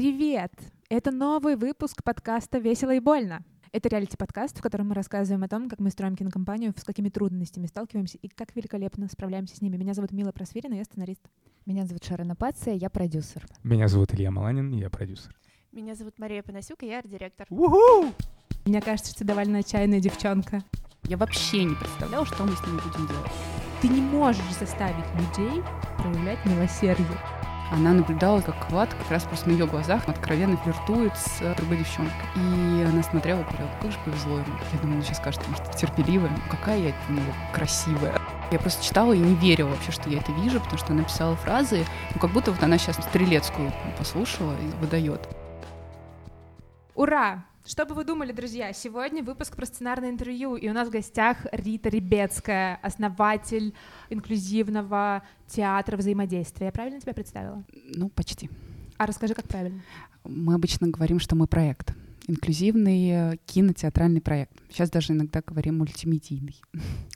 Привет! Это новый выпуск подкаста «Весело и больно». Это реалити-подкаст, в котором мы рассказываем о том, как мы строим кинокомпанию, с какими трудностями сталкиваемся и как великолепно справляемся с ними. Меня зовут Мила Просвирина, я сценарист. Меня зовут Шарона Пация, я продюсер. Меня зовут Илья Маланин, я продюсер. Меня зовут Мария Панасюк, и я арт-директор. Мне кажется, что ты довольно отчаянная девчонка. Я вообще не представляла, что мы с ними будем делать. Ты не можешь заставить людей проявлять милосердие. Она наблюдала, как Влад как раз просто на ее глазах откровенно флиртует с другой девчонкой. И она смотрела и говорила, как же повезло ему. Я думаю, он сейчас скажет, может, терпеливая. Ну, какая я у него красивая. Я просто читала и не верила вообще, что я это вижу, потому что она писала фразы, ну, как будто вот она сейчас Стрелецкую послушала и выдает. Ура! Что бы вы думали, друзья? Сегодня выпуск про сценарное интервью, и у нас в гостях Рита Ребецкая, основатель инклюзивного театра взаимодействия. Я правильно тебя представила? Ну, почти. А расскажи, как правильно. Мы обычно говорим, что мы проект. Инклюзивный э, кинотеатральный проект. Сейчас даже иногда говорим мультимедийный.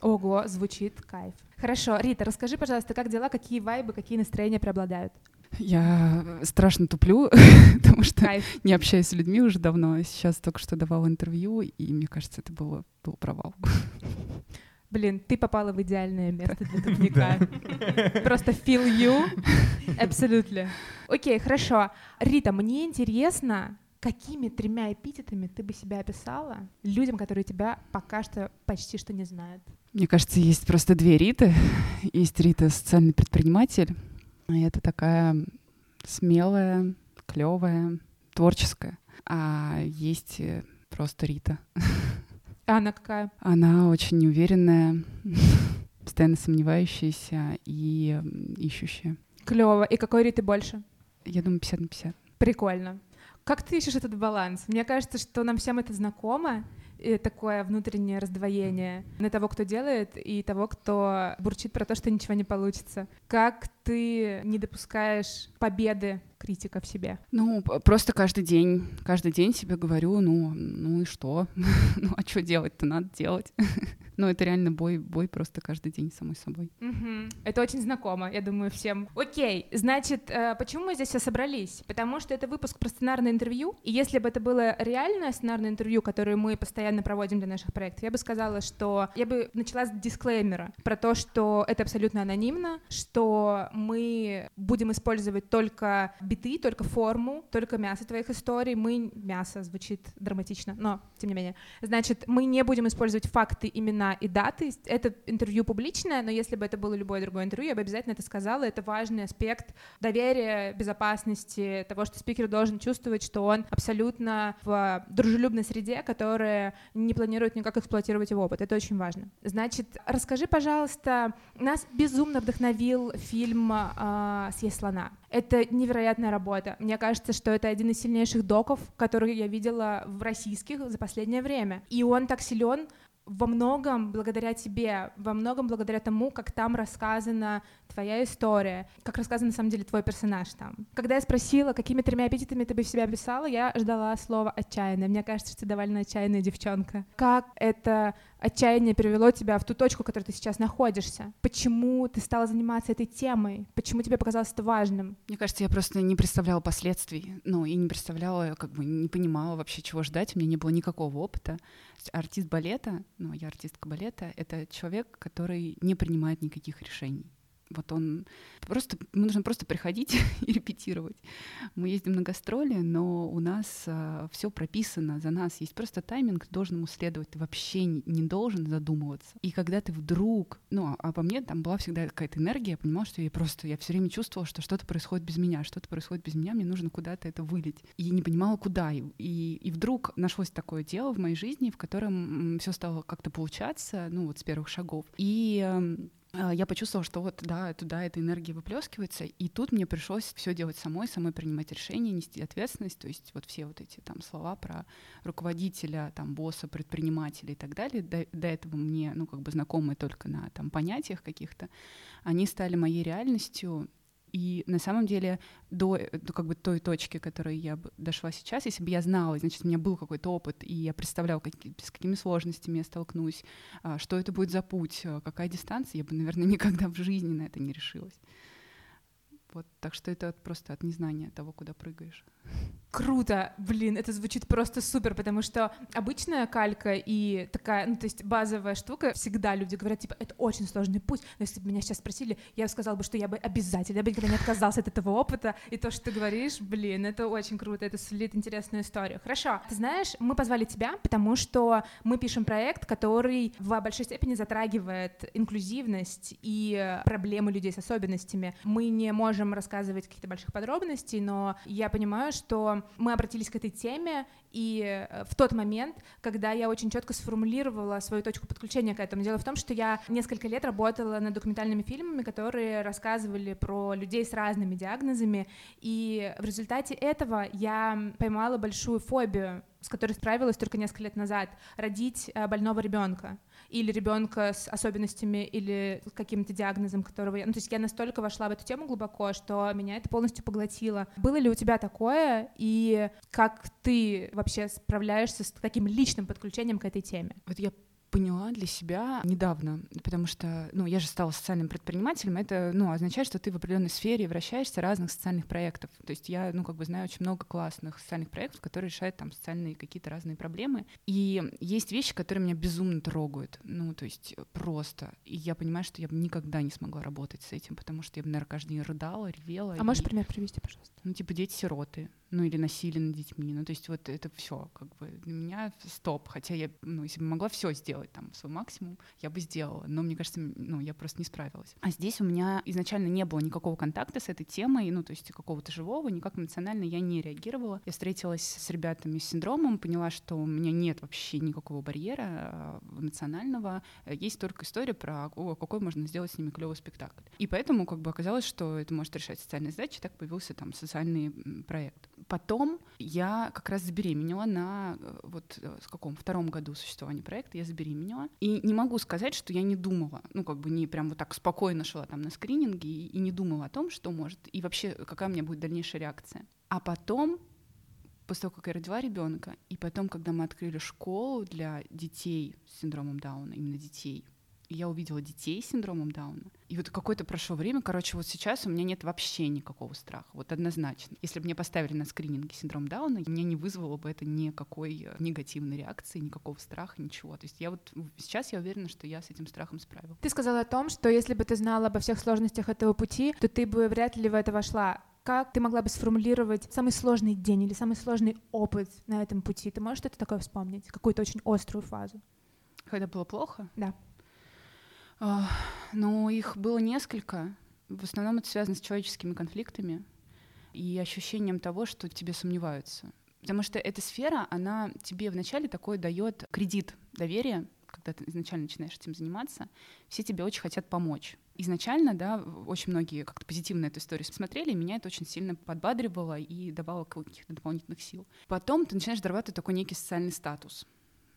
Ого, звучит кайф. Хорошо, Рита, расскажи, пожалуйста, как дела, какие вайбы, какие настроения преобладают? Я страшно туплю, потому что Кайф. не общаюсь с людьми уже давно. Сейчас только что давала интервью, и мне кажется, это было, был провал. Блин, ты попала в идеальное место для тупника. Просто feel you. Абсолютно. Окей, хорошо. Рита, мне интересно, какими тремя эпитетами ты бы себя описала людям, которые тебя пока что почти что не знают? Мне кажется, есть просто две Риты. Есть Рита социальный предприниматель, и это такая смелая, клевая, творческая. А есть э, просто Рита. А она какая? Она очень неуверенная, постоянно сомневающаяся и ищущая. Клево. И какой Риты больше? Я думаю, 50 на 50. Прикольно. Как ты ищешь этот баланс? Мне кажется, что нам всем это знакомо, и такое внутреннее раздвоение на того, кто делает, и того, кто бурчит про то, что ничего не получится. Как ты не допускаешь победы критика в себе? Ну, просто каждый день, каждый день себе говорю, ну, ну и что? ну, а что делать-то? Надо делать. Ну, это реально бой, бой просто каждый день самой собой. Угу. Это очень знакомо, я думаю, всем. Окей, значит, э, почему мы здесь все собрались? Потому что это выпуск про сценарное интервью, и если бы это было реальное сценарное интервью, которое мы постоянно проводим для наших проектов, я бы сказала, что я бы начала с дисклеймера про то, что это абсолютно анонимно, что мы будем использовать только биты, только форму, только мясо твоих историй. Мы... Мясо звучит драматично, но тем не менее. Значит, мы не будем использовать факты, имена и даты. Это интервью публичное, но если бы это было любое другое интервью, я бы обязательно это сказала. Это важный аспект доверия, безопасности, того, что спикер должен чувствовать, что он абсолютно в дружелюбной среде, которая не планирует никак эксплуатировать его опыт. Это очень важно. Значит, расскажи, пожалуйста, нас безумно вдохновил фильм э, «Съесть слона». Это невероятная работа. Мне кажется, что это один из сильнейших доков, которые я видела в российских за последнее время. И он так силен, во многом благодаря тебе, во многом благодаря тому, как там рассказана твоя история, как рассказан на самом деле твой персонаж там. Когда я спросила, какими тремя эпитетами ты бы себя описала, я ждала слова «отчаянная». Мне кажется, что ты довольно отчаянная девчонка. Как это отчаяние привело тебя в ту точку, в которой ты сейчас находишься? Почему ты стала заниматься этой темой? Почему тебе показалось это важным? Мне кажется, я просто не представляла последствий, ну, и не представляла, как бы не понимала вообще, чего ждать, у меня не было никакого опыта. Артист балета, ну, я артистка балета, это человек, который не принимает никаких решений. Вот он просто, нужно просто приходить и репетировать. Мы ездим на гастроли, но у нас а, все прописано за нас. Есть просто тайминг, должен ему следовать. Ты вообще не, не должен задумываться. И когда ты вдруг, ну, а по мне там была всегда какая-то энергия, я понимала, что я просто, я все время чувствовала, что что-то происходит без меня, что-то происходит без меня, мне нужно куда-то это вылить. И не понимала, куда. И, и, вдруг нашлось такое дело в моей жизни, в котором все стало как-то получаться, ну, вот с первых шагов. И а, я почувствовала, что вот да, туда эта энергия выплескивается, и тут мне пришлось все делать самой, самой принимать решения, нести ответственность, то есть вот все вот эти там слова про руководителя, там босса, предпринимателя и так далее, до, до этого мне, ну как бы знакомые только на там понятиях каких-то, они стали моей реальностью, и на самом деле до, до как бы той точки, которой я дошла сейчас, если бы я знала, значит, у меня был какой-то опыт, и я представляла, как, с какими сложностями я столкнусь, а, что это будет за путь, а, какая дистанция, я бы, наверное, никогда в жизни на это не решилась. Вот, так что это просто от незнания того, куда прыгаешь. Круто, блин, это звучит просто супер, потому что обычная калька и такая, ну, то есть базовая штука, всегда люди говорят, типа, это очень сложный путь, но если бы меня сейчас спросили, я сказала бы, что я бы обязательно, я бы никогда не отказался от этого опыта, и то, что ты говоришь, блин, это очень круто, это сулит интересную историю. Хорошо, ты знаешь, мы позвали тебя, потому что мы пишем проект, который в большой степени затрагивает инклюзивность и проблемы людей с особенностями. Мы не можем рассказывать каких-то больших подробностей, но я понимаю, что мы обратились к этой теме, и э, в тот момент, когда я очень четко сформулировала свою точку подключения к этому. Дело в том, что я несколько лет работала над документальными фильмами, которые рассказывали про людей с разными диагнозами, и в результате этого я поймала большую фобию с которой справилась только несколько лет назад, родить э, больного ребенка или ребенка с особенностями или каким-то диагнозом, которого я... Ну, то есть я настолько вошла в эту тему глубоко, что меня это полностью поглотило. Было ли у тебя такое, и как ты вообще справляешься с таким личным подключением к этой теме? Вот я поняла для себя недавно, потому что, ну, я же стала социальным предпринимателем, это, ну, означает, что ты в определенной сфере вращаешься разных социальных проектов. То есть я, ну, как бы знаю очень много классных социальных проектов, которые решают там социальные какие-то разные проблемы. И есть вещи, которые меня безумно трогают, ну, то есть просто. И я понимаю, что я бы никогда не смогла работать с этим, потому что я бы, наверное, каждый день рыдала, ревела. А и... можешь пример привести, пожалуйста? Ну, типа дети-сироты, ну или насилие над детьми. Ну, то есть вот это все, как бы для меня стоп. Хотя я, ну, если бы могла все сделать там свой максимум, я бы сделала. Но мне кажется, ну, я просто не справилась. А здесь у меня изначально не было никакого контакта с этой темой, ну, то есть какого-то живого, никак эмоционально я не реагировала. Я встретилась с ребятами с синдромом, поняла, что у меня нет вообще никакого барьера а, эмоционального. Есть только история про о, какой можно сделать с ними клевый спектакль. И поэтому как бы оказалось, что это может решать социальные задачи, так появился там социальный проект. Потом я как раз забеременела на э, вот э, в каком втором году существования проекта я забеременела и не могу сказать, что я не думала, ну как бы не прям вот так спокойно шла там на скрининге и, и не думала о том, что может и вообще какая у меня будет дальнейшая реакция. А потом после того, как я родила ребенка, и потом, когда мы открыли школу для детей с синдромом Дауна, именно детей, я увидела детей с синдромом Дауна. И вот какое-то прошло время, короче, вот сейчас у меня нет вообще никакого страха, вот однозначно. Если бы мне поставили на скрининге синдром Дауна, мне не вызвало бы это никакой э, негативной реакции, никакого страха, ничего. То есть я вот сейчас я уверена, что я с этим страхом справилась. Ты сказала о том, что если бы ты знала обо всех сложностях этого пути, то ты бы вряд ли в это вошла. Как ты могла бы сформулировать самый сложный день или самый сложный опыт на этом пути? Ты можешь что-то такое вспомнить? Какую-то очень острую фазу? Когда было плохо? Да. Ну, их было несколько. В основном это связано с человеческими конфликтами и ощущением того, что тебе сомневаются. Потому что эта сфера, она тебе вначале такой дает кредит доверия, когда ты изначально начинаешь этим заниматься, все тебе очень хотят помочь. Изначально, да, очень многие как-то позитивно эту историю смотрели, меня это очень сильно подбадривало и давало каких-то дополнительных сил. Потом ты начинаешь дорабатывать такой некий социальный статус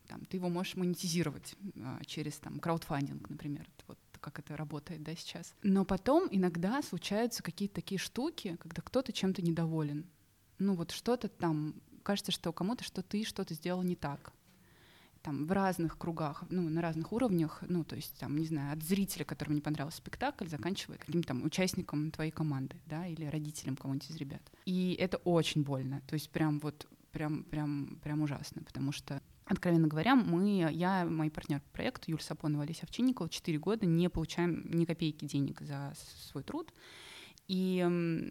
там, ты его можешь монетизировать а, через там, краудфандинг, например, вот как это работает да, сейчас. Но потом иногда случаются какие-то такие штуки, когда кто-то чем-то недоволен. Ну вот что-то там, кажется, что кому-то что ты что-то сделал не так там в разных кругах, ну, на разных уровнях, ну, то есть, там, не знаю, от зрителя, которому не понравился спектакль, заканчивая каким-то там участником твоей команды, да, или родителем кого-нибудь из ребят. И это очень больно, то есть прям вот, прям, прям, прям ужасно, потому что Откровенно говоря, мы, я, мой партнер по проекту Юлия Сапонова, Олеся Овчинникова, 4 года не получаем ни копейки денег за свой труд. И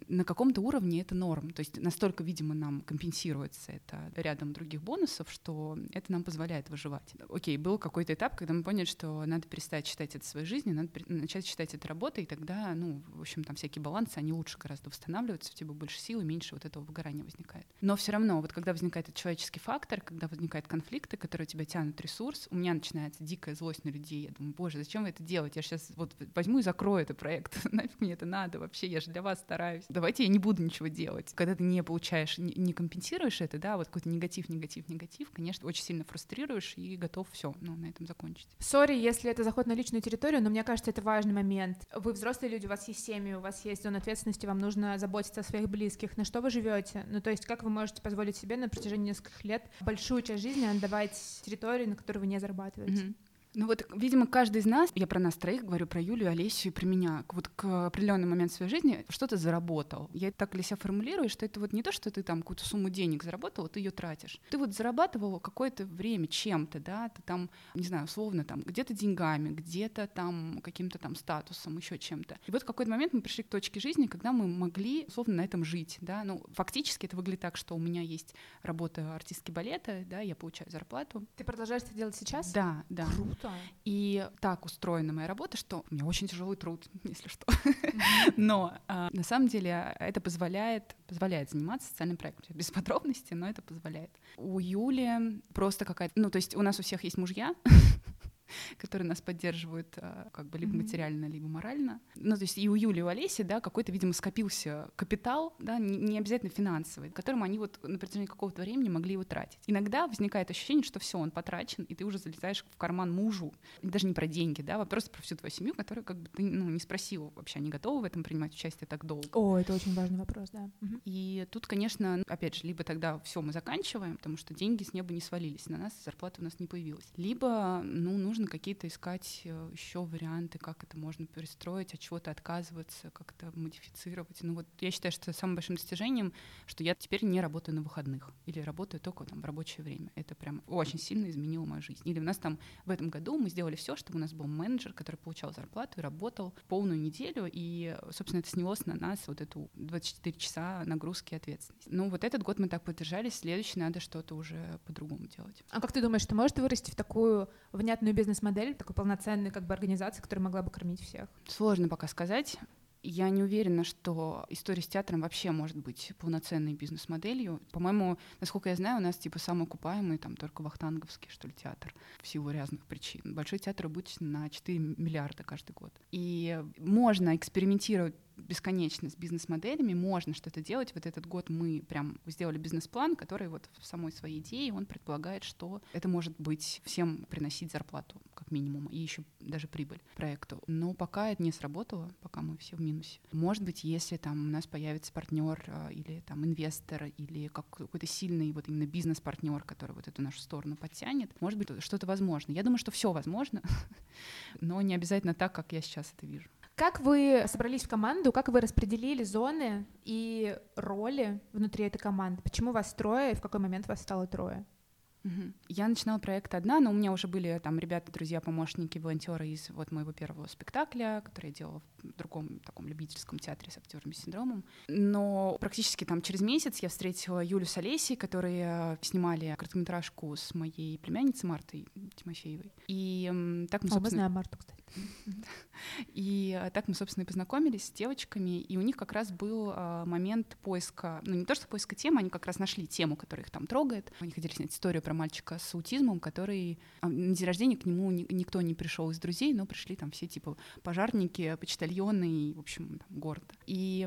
на каком-то уровне это норм. То есть настолько, видимо, нам компенсируется это рядом других бонусов, что это нам позволяет выживать. Окей, был какой-то этап, когда мы поняли, что надо перестать считать это своей жизнью, надо начать считать это работой, и тогда, ну, в общем, там всякие балансы, они лучше гораздо восстанавливаются, у тебя больше сил и меньше вот этого выгорания возникает. Но все равно, вот когда возникает этот человеческий фактор, когда возникают конфликты, которые тебя тянут ресурс, у меня начинается дикая злость на людей. Я думаю, боже, зачем вы это делаете? Я сейчас вот возьму и закрою этот проект. Нафиг мне это надо вообще? Я же для вас стараюсь. Давайте я не буду ничего делать. Когда ты не получаешь, не, не компенсируешь это, да, вот какой-то негатив, негатив, негатив, конечно, очень сильно фрустрируешь и готов все, ну, на этом закончить. Сори, если это заход на личную территорию, но мне кажется, это важный момент. Вы взрослые люди, у вас есть семьи, у вас есть зона ответственности, вам нужно заботиться о своих близких. На что вы живете? Ну, то есть, как вы можете позволить себе на протяжении нескольких лет большую часть жизни отдавать территории, на которой вы не зарабатываете? Mm-hmm. Ну вот, видимо, каждый из нас, я про нас троих говорю, про Юлю, Олесю и про меня, вот к определенному моменту своей жизни что-то заработал. Я так для себя формулирую, что это вот не то, что ты там какую-то сумму денег заработал, вот ты ее тратишь. Ты вот зарабатывал какое-то время чем-то, да, ты там, не знаю, условно там, где-то деньгами, где-то там каким-то там статусом, еще чем-то. И вот в какой-то момент мы пришли к точке жизни, когда мы могли, условно, на этом жить, да, ну, фактически это выглядит так, что у меня есть работа артистки балета, да, я получаю зарплату. Ты продолжаешь это делать сейчас? Да, да. Круто. И так устроена моя работа, что у меня очень тяжелый труд, если что. Но а, на самом деле это позволяет, позволяет заниматься социальным проектом. Без подробностей, но это позволяет. У Юли просто какая-то... Ну, то есть у нас у всех есть мужья, которые нас поддерживают а, как бы либо mm-hmm. материально, либо морально. Ну, то есть и у Юли, и у Олеси, да, какой-то, видимо, скопился капитал, да, не, обязательно финансовый, которым они вот на протяжении какого-то времени могли его тратить. Иногда возникает ощущение, что все, он потрачен, и ты уже залезаешь в карман мужу. Даже не про деньги, да, вопрос про всю твою семью, которую как бы ты ну, не спросил вообще, они готовы в этом принимать участие так долго. О, это очень важный вопрос, да. И тут, конечно, опять же, либо тогда все мы заканчиваем, потому что деньги с неба не свалились на нас, зарплата у нас не появилась. Либо, ну, нужно какие-то искать э, еще варианты, как это можно перестроить, от чего-то отказываться, как-то модифицировать. Ну вот я считаю, что самым большим достижением, что я теперь не работаю на выходных или работаю только там в рабочее время. Это прям очень сильно изменило мою жизнь. Или у нас там в этом году мы сделали все, чтобы у нас был менеджер, который получал зарплату и работал полную неделю, и, собственно, это снялось на нас вот эту 24 часа нагрузки и ответственности. Ну вот этот год мы так поддержались, следующий надо что-то уже по-другому делать. А как ты думаешь, что может вырасти в такую внятную бизнес-модель, такой полноценной как бы организации, которая могла бы кормить всех? Сложно пока сказать. Я не уверена, что история с театром вообще может быть полноценной бизнес-моделью. По-моему, насколько я знаю, у нас типа самый окупаемый там только Вахтанговский, что ли, театр в силу разных причин. Большой театр обычно на 4 миллиарда каждый год. И можно экспериментировать бесконечно с бизнес-моделями, можно что-то делать. Вот этот год мы прям сделали бизнес-план, который вот в самой своей идее, он предполагает, что это может быть всем приносить зарплату как минимум, и еще даже прибыль проекту. Но пока это не сработало, пока мы все в минусе. Может быть, если там у нас появится партнер а, или там инвестор, или какой-то сильный вот именно бизнес-партнер, который вот эту нашу сторону подтянет, может быть, что-то возможно. Я думаю, что все возможно, но не обязательно так, как я сейчас это вижу. Как вы собрались в команду, как вы распределили зоны и роли внутри этой команды? Почему вас трое и в какой момент вас стало трое? Я начинала проект одна, но у меня уже были там ребята, друзья, помощники, волонтеры из вот моего первого спектакля, который я делала в другом таком любительском театре с актерами с синдромом. Но практически там через месяц я встретила Юлю с Олесей, которые снимали короткометражку с моей племянницей Мартой Тимофеевой. И так мы, собственно... мы знаем Марту, кстати. И э, так мы, собственно, и познакомились с девочками, и у них как раз был а, момент поиска, ну не то, что поиска темы, они как раз нашли тему, которая их там трогает. Они хотели снять историю про мальчика с аутизмом, который а, на день рождения к нему никто не пришел из друзей, но пришли там все типа пожарники, почтальоны и, в общем, там, город. И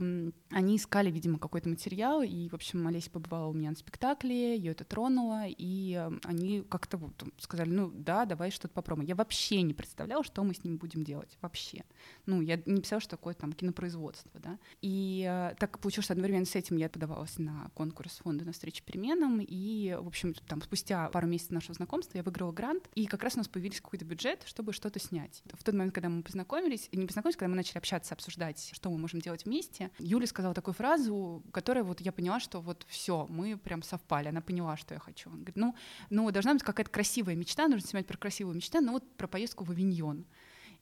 они искали, видимо, какой-то материал, и, в общем, Олеся побывала у меня на спектакле, ее это тронуло, и они как-то вот сказали, ну да, давай что-то попробуем. Я вообще не представляла, что мы с ним будем делать вообще. Ну, я не писала, что такое там кинопроизводство, да. И э, так получилось, что одновременно с этим я подавалась на конкурс фонда на встречу переменам, и, в общем, там спустя пару месяцев нашего знакомства я выиграла грант, и как раз у нас появился какой-то бюджет, чтобы что-то снять. В тот момент, когда мы познакомились, не познакомились, когда мы начали общаться, обсуждать, что мы можем делать вместе, Юля сказала такую фразу, которая вот я поняла, что вот все, мы прям совпали, она поняла, что я хочу. Она говорит, ну, ну должна быть какая-то красивая мечта, нужно снимать про красивую мечту, ну вот про поездку в Авиньон.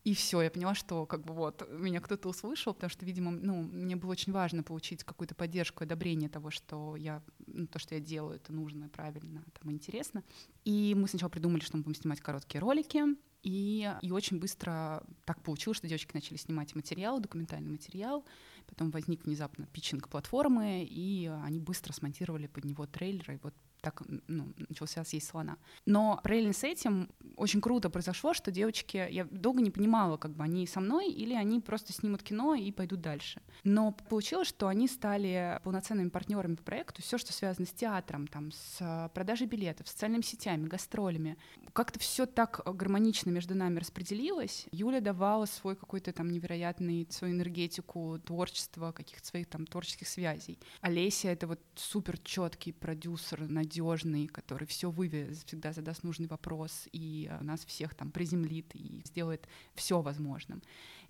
И все, я поняла, что как бы вот меня кто-то услышал, потому что, видимо, ну, мне было очень важно получить какую-то поддержку, одобрение того, что я, ну, то, что я делаю, это нужно, правильно, там интересно. И мы сначала придумали, что мы будем снимать короткие ролики, и, и очень быстро так получилось, что девочки начали снимать материал, документальный материал. Потом возник внезапно питчинг платформы, и они быстро смонтировали под него трейлеры. И вот так ну, начался съесть слона. Но параллельно с этим очень круто произошло, что девочки, я долго не понимала, как бы они со мной или они просто снимут кино и пойдут дальше. Но получилось, что они стали полноценными партнерами по проекту. Все, что связано с театром, там, с продажей билетов, социальными сетями, гастролями, как-то все так гармонично между нами распределилось. Юля давала свой какой-то там невероятный, свою энергетику, творчество, каких-то своих там творческих связей. Олеся — это вот супер четкий продюсер, надежный, который все вывез, всегда задаст нужный вопрос и нас всех там приземлит и сделает все возможным.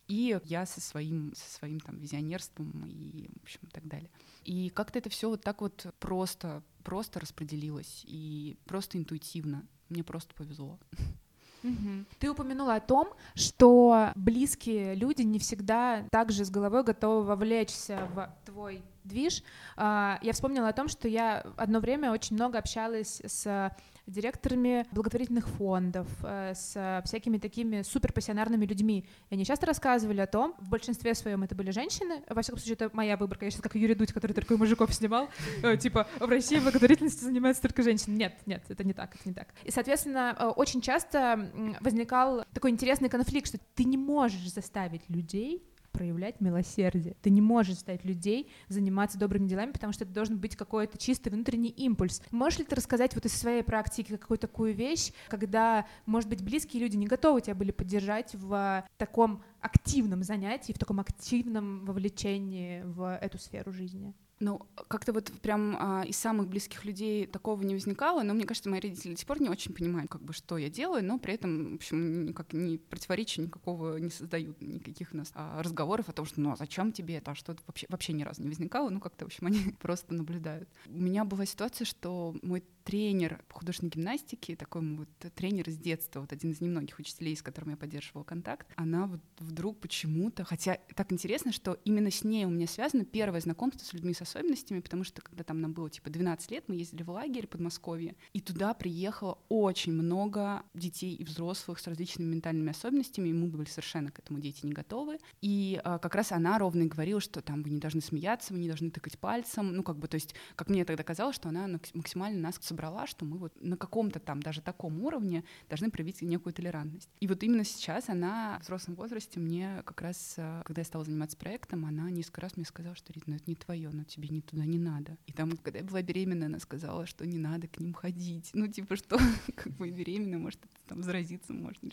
И я со своим, со своим там визионерством и, в общем, и так далее. И как-то это все вот так вот просто, просто распределилось и просто интуитивно. Мне просто повезло. Угу. Ты упомянула о том, что близкие люди не всегда также с головой готовы вовлечься в твой движ. А, я вспомнила о том, что я одно время очень много общалась с директорами благотворительных фондов, э, с всякими такими суперпассионарными людьми. И они часто рассказывали о том, в большинстве своем это были женщины, во всяком случае, это моя выборка, я сейчас как Юрий Дудь, который только мужиков снимал, э, типа, в России благотворительностью занимаются только женщины. Нет, нет, это не так, это не так. И, соответственно, э, очень часто возникал такой интересный конфликт, что ты не можешь заставить людей проявлять милосердие. Ты не можешь заставить людей заниматься добрыми делами, потому что это должен быть какой-то чистый внутренний импульс. Можешь ли ты рассказать вот из своей практики какую-то такую вещь, когда, может быть, близкие люди не готовы тебя были поддержать в таком активном занятии, в таком активном вовлечении в эту сферу жизни? Ну, как-то вот прям а, из самых близких людей такого не возникало, но мне кажется, мои родители до сих пор не очень понимают, как бы, что я делаю, но при этом, в общем, никак не противоречия никакого не создают, никаких у нас а, разговоров о том, что, ну, а зачем тебе это, а что это вообще, вообще ни разу не возникало, ну, как-то, в общем, они просто наблюдают. У меня была ситуация, что мой тренер по художественной гимнастике, такой вот тренер из детства, вот один из немногих учителей, с которым я поддерживала контакт, она вот вдруг почему-то, хотя так интересно, что именно с ней у меня связано первое знакомство с людьми с особенностями, потому что когда там нам было типа 12 лет, мы ездили в лагерь Подмосковье, и туда приехало очень много детей и взрослых с различными ментальными особенностями, и мы были совершенно к этому дети не готовы. И а, как раз она ровно и говорила, что там вы не должны смеяться, вы не должны тыкать пальцем, ну как бы, то есть, как мне тогда казалось, что она максимально нас собрала, что мы вот на каком-то там даже таком уровне должны проявить некую толерантность. И вот именно сейчас она в взрослом возрасте мне как раз, э, когда я стала заниматься проектом, она несколько раз мне сказала, что Рит, ну это не твое, но тебе не туда не надо. И там, когда я была беременна, она сказала, что не надо к ним ходить. Ну, типа, что как бы беременна, может, там заразиться можно.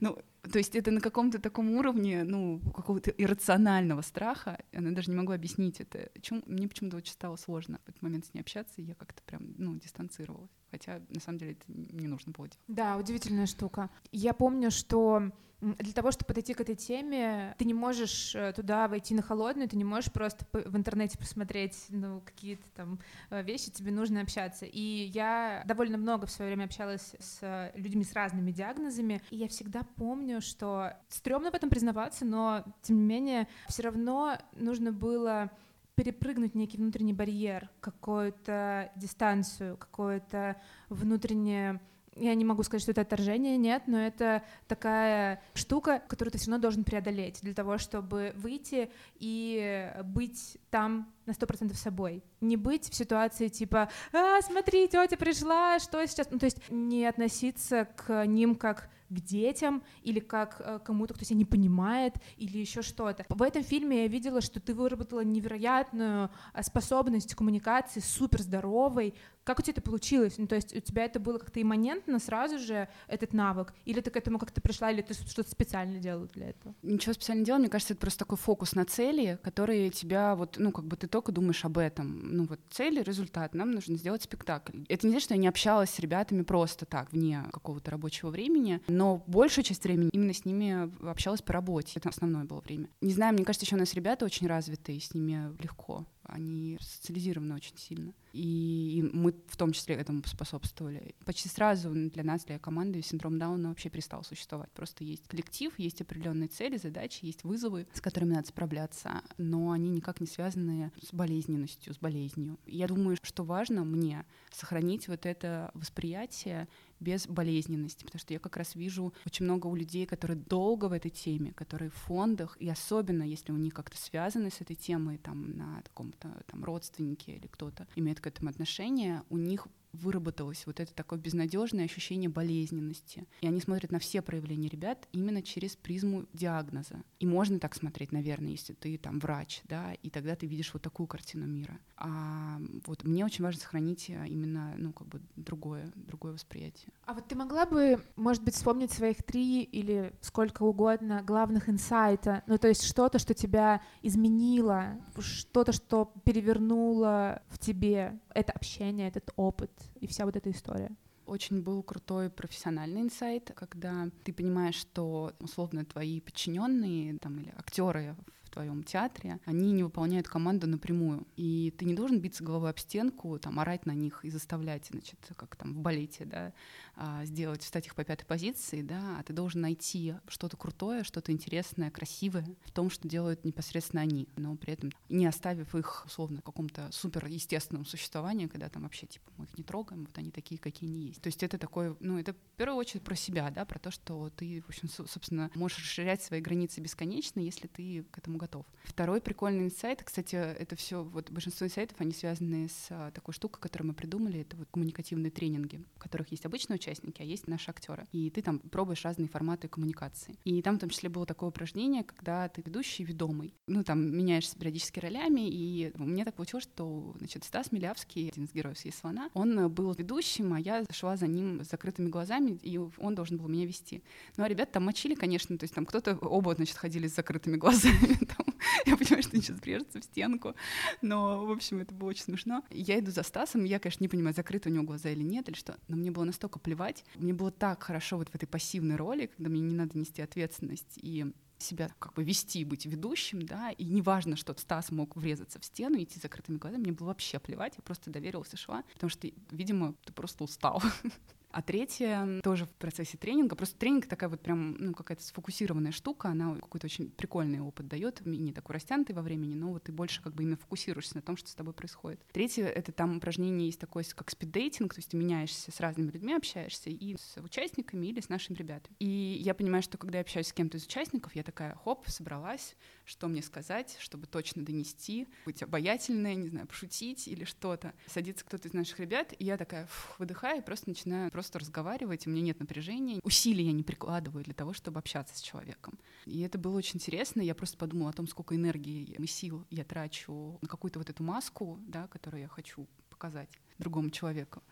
Ну, то есть это на каком-то таком уровне, ну, какого-то иррационального страха, она даже не могла объяснить это. Чем, мне почему-то очень стало сложно в этот момент с ней общаться, и я как-то прям, ну, дистанцировалась. Хотя, на самом деле, это не нужно было делать. Да, удивительная штука. Я помню, что для того, чтобы подойти к этой теме, ты не можешь э, туда войти на холодную, ты не можешь просто в интернете посмотреть ну, какие-то там э, вещи, тебе нужно общаться. И я довольно много в свое время общалась с людьми с разными диагнозами, и я всегда помню, что стрёмно в этом признаваться, но тем не менее все равно нужно было перепрыгнуть некий внутренний барьер, какую-то дистанцию, какое-то внутреннее я не могу сказать, что это отторжение, нет, но это такая штука, которую ты все равно должен преодолеть для того, чтобы выйти и быть там на сто процентов собой. Не быть в ситуации типа «А, смотри, тетя пришла, что сейчас?» Ну, то есть не относиться к ним как к детям или как э, кому-то, кто тебя не понимает или еще что-то. В этом фильме я видела, что ты выработала невероятную э, способность коммуникации, супер здоровой, как у тебя это получилось? Ну, то есть у тебя это было как-то имманентно сразу же, этот навык? Или ты к этому как-то пришла, или ты что-то специально делала для этого? Ничего специально делала, мне кажется, это просто такой фокус на цели, который тебя вот, ну, как бы ты только думаешь об этом. Ну, вот цель, результат, нам нужно сделать спектакль. Это не значит, что я не общалась с ребятами просто так, вне какого-то рабочего времени, но большую часть времени именно с ними общалась по работе. Это основное было время. Не знаю, мне кажется, еще у нас ребята очень развитые, с ними легко они социализированы очень сильно. И мы в том числе этому способствовали. Почти сразу для нас, для команды, синдром Дауна вообще перестал существовать. Просто есть коллектив, есть определенные цели, задачи, есть вызовы, с которыми надо справляться, но они никак не связаны с болезненностью, с болезнью. Я думаю, что важно мне сохранить вот это восприятие без болезненности, потому что я как раз вижу очень много у людей, которые долго в этой теме, которые в фондах, и особенно если у них как-то связаны с этой темой, там, на каком-то там родственнике или кто-то имеет к этому отношение, у них выработалось вот это такое безнадежное ощущение болезненности. И они смотрят на все проявления ребят именно через призму диагноза. И можно так смотреть, наверное, если ты там врач, да, и тогда ты видишь вот такую картину мира. А вот мне очень важно сохранить э, именно, ну, как бы другое, другое восприятие. А вот ты могла бы, может быть, вспомнить своих три или сколько угодно главных инсайта, ну, то есть что-то, что тебя изменило, что-то, что перевернуло в тебе это общение, этот опыт и вся вот эта история? Очень был крутой профессиональный инсайт, когда ты понимаешь, что условно твои подчиненные там или актеры твоем театре, они не выполняют команду напрямую. И ты не должен биться головой об стенку, там, орать на них и заставлять, значит, как там в балете, да, а, сделать, встать их по пятой позиции, да, а ты должен найти что-то крутое, что-то интересное, красивое в том, что делают непосредственно они, но при этом не оставив их, условно, в каком-то супер естественном существовании, когда там вообще, типа, мы их не трогаем, вот они такие, какие они есть. То есть это такое, ну, это в первую очередь про себя, да, про то, что ты, в общем, собственно, можешь расширять свои границы бесконечно, если ты к этому готов. Второй прикольный инсайт, кстати, это все, вот большинство инсайтов, они связаны с а, такой штукой, которую мы придумали, это вот коммуникативные тренинги, в которых есть обычные участники, а есть наши актеры. И ты там пробуешь разные форматы коммуникации. И там в том числе было такое упражнение, когда ты ведущий, ведомый. Ну, там меняешься периодически ролями, и меня так получилось, что, значит, Стас Милявский, один из героев «Съесть слона», он был ведущим, а я шла за ним с закрытыми глазами, и он должен был меня вести. Ну, а ребята там мочили, конечно, то есть там кто-то, оба, значит, ходили с закрытыми глазами, там, Я понимаю, что они сейчас врежется в стенку. Но, в общем, это было очень смешно. Я иду за Стасом, я, конечно, не понимаю, закрыты у него глаза или нет, или что. Но мне было настолько плевать. Мне было так хорошо вот в этой пассивной роли, когда мне не надо нести ответственность и себя как бы вести, быть ведущим, да, и неважно, что Стас мог врезаться в стену, идти с закрытыми глазами, мне было вообще плевать, я просто доверилась и шла, потому что, видимо, ты просто устал. А третье тоже в процессе тренинга. Просто тренинг такая вот прям, ну, какая-то сфокусированная штука, она какой-то очень прикольный опыт дает, не такой растянутый во времени, но вот ты больше как бы именно фокусируешься на том, что с тобой происходит. Третье — это там упражнение есть такое, как спиддейтинг, то есть ты меняешься с разными людьми, общаешься и с участниками или с нашими ребятами. И я понимаю, что когда я общаюсь с кем-то из участников, я такая, хоп, собралась, что мне сказать, чтобы точно донести, быть обаятельной, не знаю, пошутить или что-то. Садится кто-то из наших ребят, и я такая выдыхаю и просто начинаю просто разговаривать, у меня нет напряжения, усилий я не прикладываю для того, чтобы общаться с человеком. И это было очень интересно, я просто подумала о том, сколько энергии и сил я трачу на какую-то вот эту маску, да, которую я хочу показать другому человеку.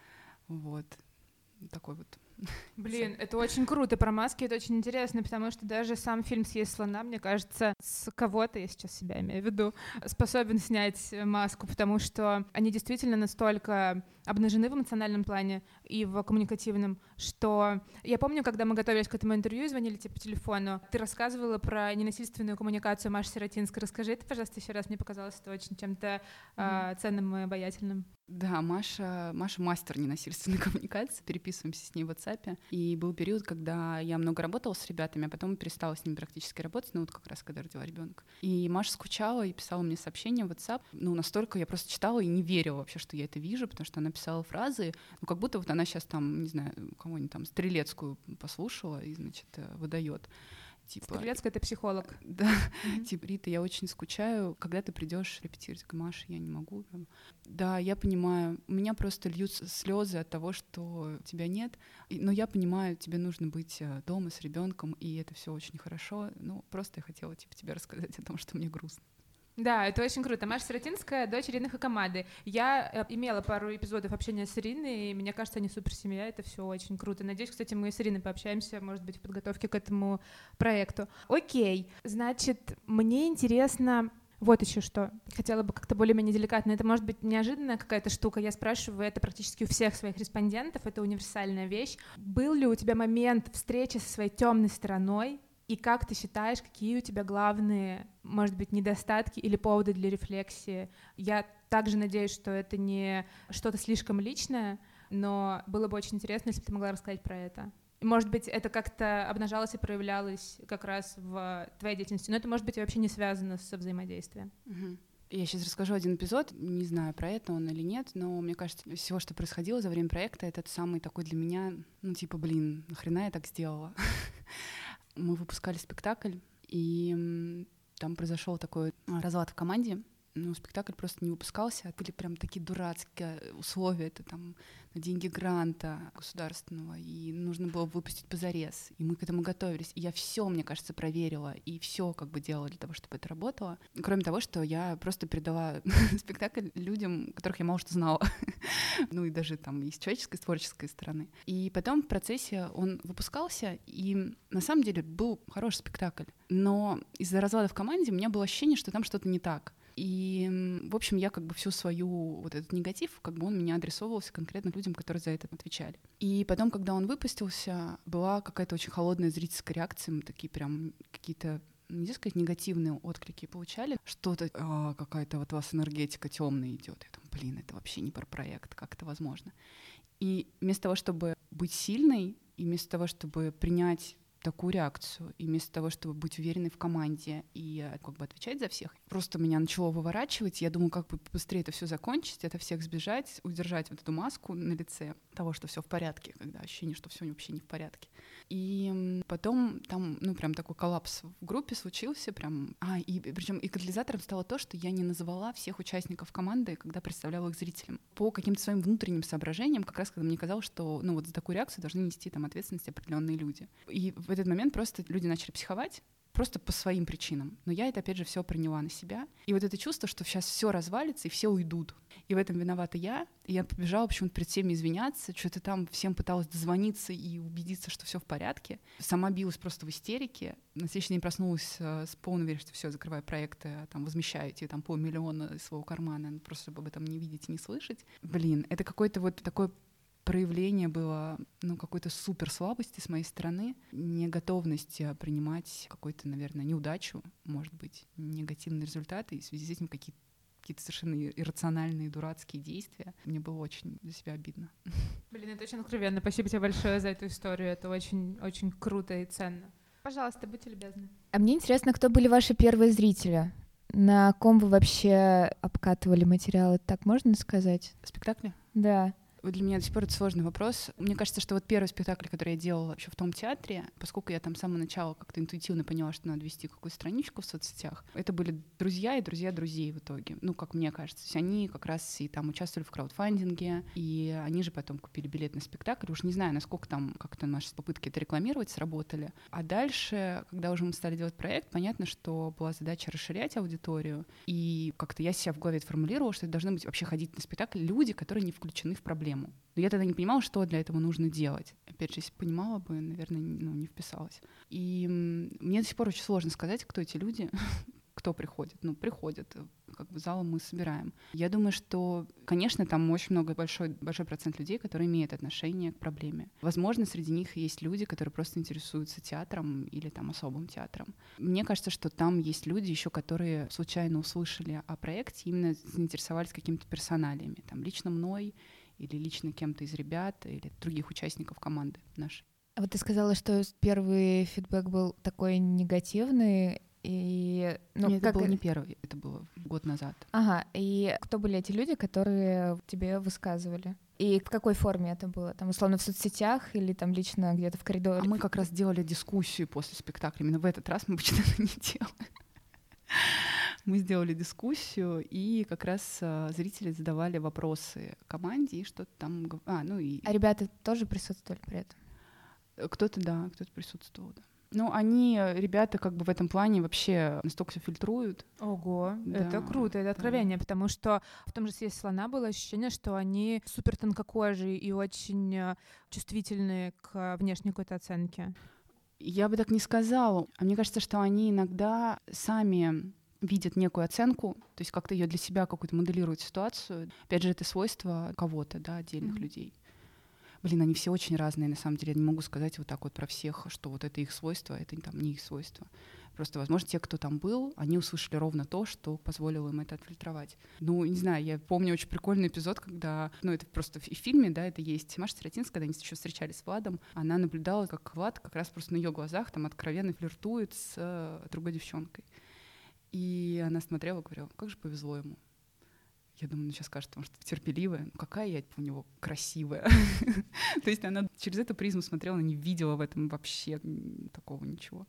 Вот такой вот Блин, это очень круто. Про маски это очень интересно, потому что даже сам фильм «Съесть слона», мне кажется, с кого-то, я сейчас себя имею в виду, способен снять маску, потому что они действительно настолько обнажены в эмоциональном плане и в коммуникативном, что я помню, когда мы готовились к этому интервью, звонили тебе по телефону, ты рассказывала про ненасильственную коммуникацию Маши Сиротинской. Расскажи это, пожалуйста, еще раз. Мне показалось это очень чем-то э, ценным и обаятельным. Да, Маша, Маша мастер ненасильственной коммуникации, переписываемся с ней в WhatsApp. И был период, когда я много работала с ребятами, а потом перестала с ними практически работать, ну вот как раз когда родила ребенка. И Маша скучала и писала мне сообщения в WhatsApp. Ну, настолько я просто читала и не верила вообще, что я это вижу, потому что она писала фразы, ну, как будто вот она сейчас там, не знаю, кого-нибудь там Стрелецкую послушала и, значит, э, выдает. Типа, Стрелецкая — это психолог. Да, mm-hmm. типа, Рита, я очень скучаю, когда ты придешь репетировать? Маша, я не могу. Да, я понимаю, у меня просто льются слезы от того, что тебя нет, но я понимаю, тебе нужно быть э, дома с ребенком, и это все очень хорошо. Ну, просто я хотела типа, тебе рассказать о том, что мне грустно. Да, это очень круто. Маша Сиротинская, дочь Ирины Хакамады. Я э, имела пару эпизодов общения с Ириной, и мне кажется, они супер семья, это все очень круто. Надеюсь, кстати, мы с Ириной пообщаемся, может быть, в подготовке к этому проекту. Окей, значит, мне интересно вот еще что. Хотела бы как-то более-менее деликатно. Это может быть неожиданная какая-то штука. Я спрашиваю это практически у всех своих респондентов. Это универсальная вещь. Был ли у тебя момент встречи со своей темной стороной, и как ты считаешь, какие у тебя главные, может быть, недостатки или поводы для рефлексии? Я также надеюсь, что это не что-то слишком личное, но было бы очень интересно, если бы ты могла рассказать про это. Может быть, это как-то обнажалось и проявлялось как раз в твоей деятельности, но это, может быть, вообще не связано со взаимодействием. Угу. Я сейчас расскажу один эпизод, не знаю, про это он или нет, но мне кажется, всего, что происходило за время проекта, этот самый такой для меня, ну, типа, блин, нахрена я так сделала? мы выпускали спектакль, и там произошел такой разлад в команде, ну, спектакль просто не выпускался, а были прям такие дурацкие условия, это там на деньги гранта государственного, и нужно было выпустить позарез, и мы к этому готовились, и я все, мне кажется, проверила, и все как бы делала для того, чтобы это работало, кроме того, что я просто передала спектакль людям, которых я мало что знала, ну и даже там и с человеческой, с творческой стороны. И потом в процессе он выпускался, и на самом деле был хороший спектакль, но из-за разлада в команде у меня было ощущение, что там что-то не так. И, в общем, я как бы всю свою вот этот негатив, как бы он меня адресовывался конкретно людям, которые за это отвечали. И потом, когда он выпустился, была какая-то очень холодная зрительская реакция, мы такие прям какие-то нельзя сказать, негативные отклики получали, что-то, а, какая-то вот у вас энергетика темная идет. Я думаю, блин, это вообще не про проект, как это возможно? И вместо того, чтобы быть сильной, и вместо того, чтобы принять такую реакцию. И вместо того, чтобы быть уверенной в команде и э, как бы отвечать за всех, просто меня начало выворачивать. Я думаю, как бы быстрее это все закончить, это всех сбежать, удержать вот эту маску на лице того, что все в порядке, когда ощущение, что все вообще не в порядке. И потом там, ну, прям такой коллапс в группе случился, прям. А, и причем и катализатором стало то, что я не назвала всех участников команды, когда представляла их зрителям. По каким-то своим внутренним соображениям, как раз когда мне казалось, что, ну, вот за такую реакцию должны нести там ответственность определенные люди. И в этот момент просто люди начали психовать, просто по своим причинам. Но я это, опять же, все приняла на себя. И вот это чувство, что сейчас все развалится, и все уйдут. И в этом виновата я. И я побежала почему-то перед всеми извиняться, что-то там всем пыталась дозвониться и убедиться, что все в порядке. Сама билась просто в истерике. На следующий день проснулась э, с полной уверенностью, все, закрываю проекты, а там возмещаете там полмиллиона из своего кармана, просто чтобы об этом не видеть и не слышать. Блин, это какой-то вот такой проявление было ну, какой-то супер слабости с моей стороны, неготовности принимать какую-то, наверное, неудачу, может быть, негативные результаты, и в связи с этим какие-то какие-то совершенно иррациональные, дурацкие действия. Мне было очень за себя обидно. Блин, это очень откровенно. Спасибо тебе большое за эту историю. Это очень, очень круто и ценно. Пожалуйста, будьте любезны. А мне интересно, кто были ваши первые зрители? На ком вы вообще обкатывали материалы, так можно сказать? Спектакли? Да. Для меня до сих пор это сложный вопрос. Мне кажется, что вот первый спектакль, который я делала еще в том театре, поскольку я там с самого начала как-то интуитивно поняла, что надо вести какую-то страничку в соцсетях, это были друзья и друзья друзей в итоге. Ну, как мне кажется. То есть они как раз и там участвовали в краудфандинге, и они же потом купили билет на спектакль. Уж не знаю, насколько там как-то наши попытки это рекламировать сработали. А дальше, когда уже мы стали делать проект, понятно, что была задача расширять аудиторию. И как-то я себя в голове формулировала, что это должны быть вообще ходить на спектакль люди, которые не включены в проблему проблему. Но я тогда не понимала, что для этого нужно делать. Опять же, если понимала бы, наверное, ну, не вписалась. И мне до сих пор очень сложно сказать, кто эти люди, кто приходит. Ну, приходят, как бы залом мы собираем. Я думаю, что, конечно, там очень много, большой, большой процент людей, которые имеют отношение к проблеме. Возможно, среди них есть люди, которые просто интересуются театром или там особым театром. Мне кажется, что там есть люди еще, которые случайно услышали о проекте, именно заинтересовались какими-то персоналиями, там, лично мной или лично кем-то из ребят или других участников команды нашей. А вот ты сказала, что первый фидбэк был такой негативный, и ну, Нет, как... это был не первый, это было год назад. Ага, и кто были эти люди, которые тебе высказывали? И в какой форме это было? Там, условно, в соцсетях или там лично где-то в коридоре? А мы как раз делали дискуссию после спектакля. Именно в этот раз мы обычно это не делаем мы сделали дискуссию, и как раз э, зрители задавали вопросы команде, и что-то там... А, ну и... а ребята тоже присутствовали при этом? Э, кто-то, да, кто-то присутствовал, да. Ну, они, э, ребята, как бы в этом плане вообще настолько все фильтруют. Ого, да, это круто, это откровение, да. потому что в том же съезде слона было ощущение, что они супер тонкокожие и очень э, чувствительные к внешней какой-то оценке. Я бы так не сказала. А мне кажется, что они иногда сами видят некую оценку, то есть как-то ее для себя какую-то моделируют ситуацию. Опять же, это свойство кого-то, да, отдельных mm-hmm. людей. Блин, они все очень разные, на самом деле. Я не могу сказать вот так вот про всех, что вот это их свойство, а это там не их свойство. Просто, возможно, те, кто там был, они услышали ровно то, что позволило им это отфильтровать. Ну, не знаю, я помню очень прикольный эпизод, когда, ну, это просто в, в фильме, да, это есть. Маша Сиротинская, когда они еще встречались с Владом, она наблюдала, как Влад как раз просто на ее глазах там откровенно флиртует с э, другой девчонкой. И она смотрела говорила, как же повезло ему. Я думаю, ну сейчас скажет, потому что терпеливая. Ну какая я у него красивая. То есть она через эту призму смотрела, она не видела в этом вообще такого ничего.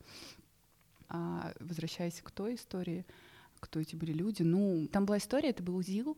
А возвращаясь к той истории, кто эти были люди. Ну, там была история, это был ЗИЛ,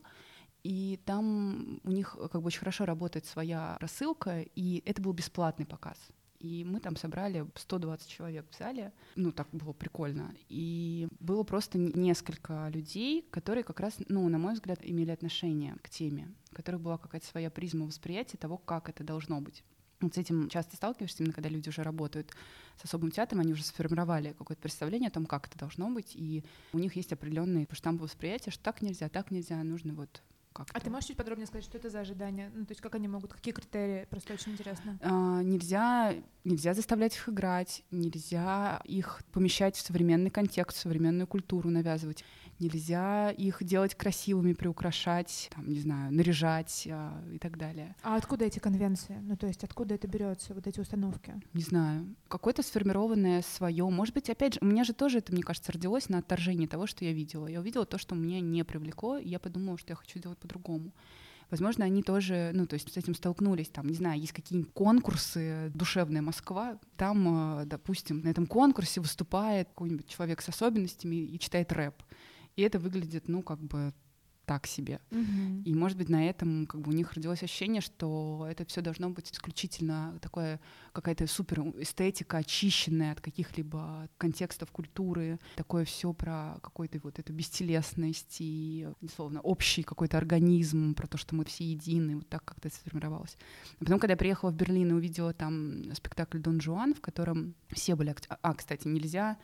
и там у них как бы очень хорошо работает своя рассылка, и это был бесплатный показ. И мы там собрали 120 человек в зале. Ну, так было прикольно. И было просто несколько людей, которые как раз, ну, на мой взгляд, имели отношение к теме, у которых была какая-то своя призма восприятия того, как это должно быть. Вот с этим часто сталкиваешься, именно когда люди уже работают с особым театром, они уже сформировали какое-то представление о том, как это должно быть, и у них есть определенные штампы восприятия, что так нельзя, так нельзя, нужно вот как-то. А ты можешь чуть подробнее сказать, что это за ожидания? Ну, то есть как они могут, какие критерии? Просто очень интересно. А, нельзя, нельзя заставлять их играть, нельзя их помещать в современный контекст, в современную культуру навязывать. Нельзя их делать красивыми, приукрашать, там, не знаю, наряжать а, и так далее. А откуда эти конвенции? Ну, то есть откуда это берется, вот эти установки? Не знаю. Какое-то сформированное свое. Может быть, опять же, у меня же тоже это, мне кажется, родилось на отторжении того, что я видела. Я увидела то, что меня не привлекло, и я подумала, что я хочу делать по-другому. Возможно, они тоже, ну, то есть с этим столкнулись, там, не знаю, есть какие-нибудь конкурсы, душевная Москва, там, э, допустим, на этом конкурсе выступает какой-нибудь человек с особенностями и читает рэп. И это выглядит, ну, как бы так себе. Угу. И, может быть, на этом как бы у них родилось ощущение, что это все должно быть исключительно такое какая-то супер эстетика, очищенная от каких-либо контекстов культуры, такое все про какую-то вот эту бестелесность и, условно, общий какой-то организм, про то, что мы все едины, вот так как-то это сформировалось. А потом, когда я приехала в Берлин и увидела там спектакль «Дон Жуан», в котором все были... Акт... А, кстати, нельзя,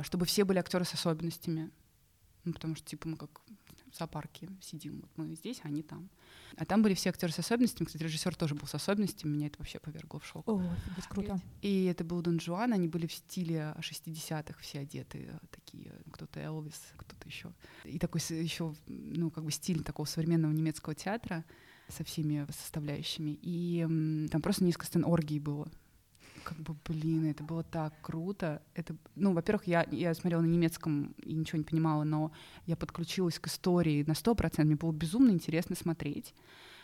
чтобы все были актеры с особенностями. Ну, потому что, типа, мы как зоопарке сидим. Вот мы здесь, а они там. А там были все актеры с особенностями. Кстати, режиссер тоже был с особенностями. Меня это вообще повергло в шок. О, офигеть, круто. И это был Дон Жуан. Они были в стиле 60-х, все одеты такие. Кто-то Элвис, кто-то еще. И такой еще, ну, как бы стиль такого современного немецкого театра со всеми составляющими. И там просто несколько сцен оргии было как бы, блин, это было так круто. Это, ну, во-первых, я, я смотрела на немецком и ничего не понимала, но я подключилась к истории на сто процентов. Мне было безумно интересно смотреть.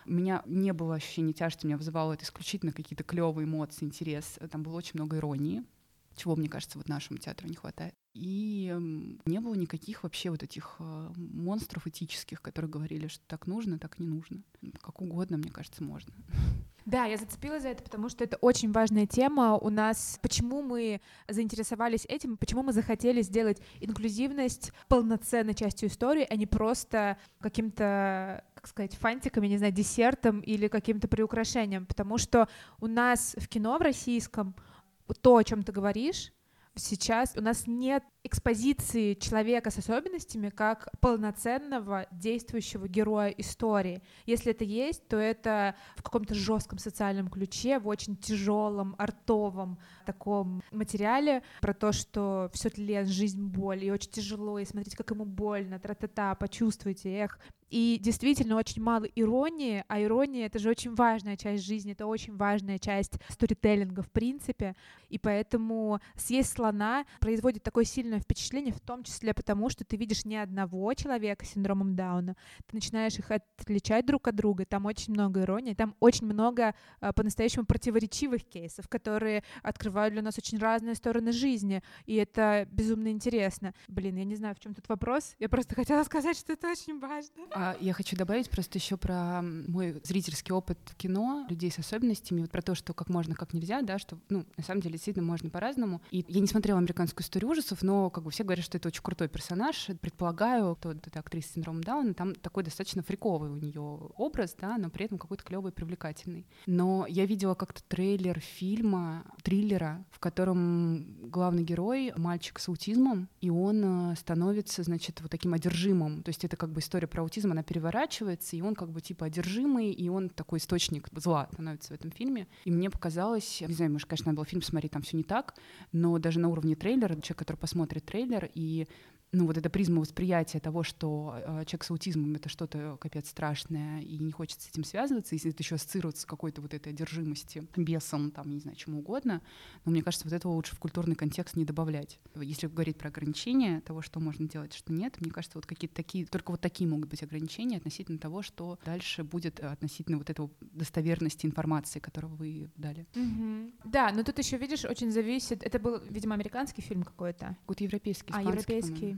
У меня не было ощущения тяжести, меня вызывало это исключительно какие-то клевые эмоции, интерес. Там было очень много иронии, чего, мне кажется, вот нашему театру не хватает. И не было никаких вообще вот этих э, монстров этических, которые говорили, что так нужно, так не нужно. Как угодно, мне кажется, можно. Да, я зацепилась за это, потому что это очень важная тема у нас. Почему мы заинтересовались этим, почему мы захотели сделать инклюзивность полноценной частью истории, а не просто каким-то как сказать, фантиками, не знаю, десертом или каким-то приукрашением, потому что у нас в кино в российском то, о чем ты говоришь, сейчас у нас нет экспозиции человека с особенностями как полноценного действующего героя истории. Если это есть, то это в каком-то жестком социальном ключе, в очень тяжелом, артовом таком материале про то, что все тлен, жизнь боль, и очень тяжело, и смотрите, как ему больно, тра-та-та, почувствуйте, эх. И действительно очень мало иронии, а ирония — это же очень важная часть жизни, это очень важная часть сторителлинга в принципе, и поэтому съесть слона производит сильный сильное впечатление, в том числе потому, что ты видишь не одного человека с синдромом Дауна, ты начинаешь их отличать друг от друга, там очень много иронии, там очень много э, по-настоящему противоречивых кейсов, которые открывают для нас очень разные стороны жизни, и это безумно интересно. Блин, я не знаю, в чем тут вопрос, я просто хотела сказать, что это очень важно. А я хочу добавить просто еще про мой зрительский опыт кино, людей с особенностями, вот про то, что как можно, как нельзя, да, что, ну, на самом деле, действительно можно по-разному. И я не смотрела американскую историю ужасов, но как бы все говорят, что это очень крутой персонаж. Предполагаю, кто это актриса синдрома Дауна, там такой достаточно фриковый у нее образ, да, но при этом какой-то клевый, привлекательный. Но я видела как-то трейлер фильма, триллера, в котором главный герой мальчик с аутизмом, и он э, становится, значит, вот таким одержимым. То есть это как бы история про аутизм, она переворачивается, и он как бы типа одержимый, и он такой источник зла становится в этом фильме. И мне показалось, не знаю, может, конечно, надо было фильм смотреть, там все не так, но даже на уровне трейлера человек, который посмотрит смотрит трейлер, и ну, вот эта призма восприятия того, что э, человек с аутизмом — это что-то капец страшное, и не хочется с этим связываться, если это еще ассоциируется с какой-то вот этой одержимости, бесом, там, не знаю, чему угодно, но мне кажется, вот этого лучше в культурный контекст не добавлять. Если говорить про ограничения того, что можно делать, что нет, мне кажется, вот какие-то такие, только вот такие могут быть ограничения относительно того, что дальше будет относительно вот этого достоверности информации, которую вы дали. Mm-hmm. Да, но тут еще, видишь, очень зависит, это был, видимо, американский фильм какой-то? Какой-то европейский, А, европейский.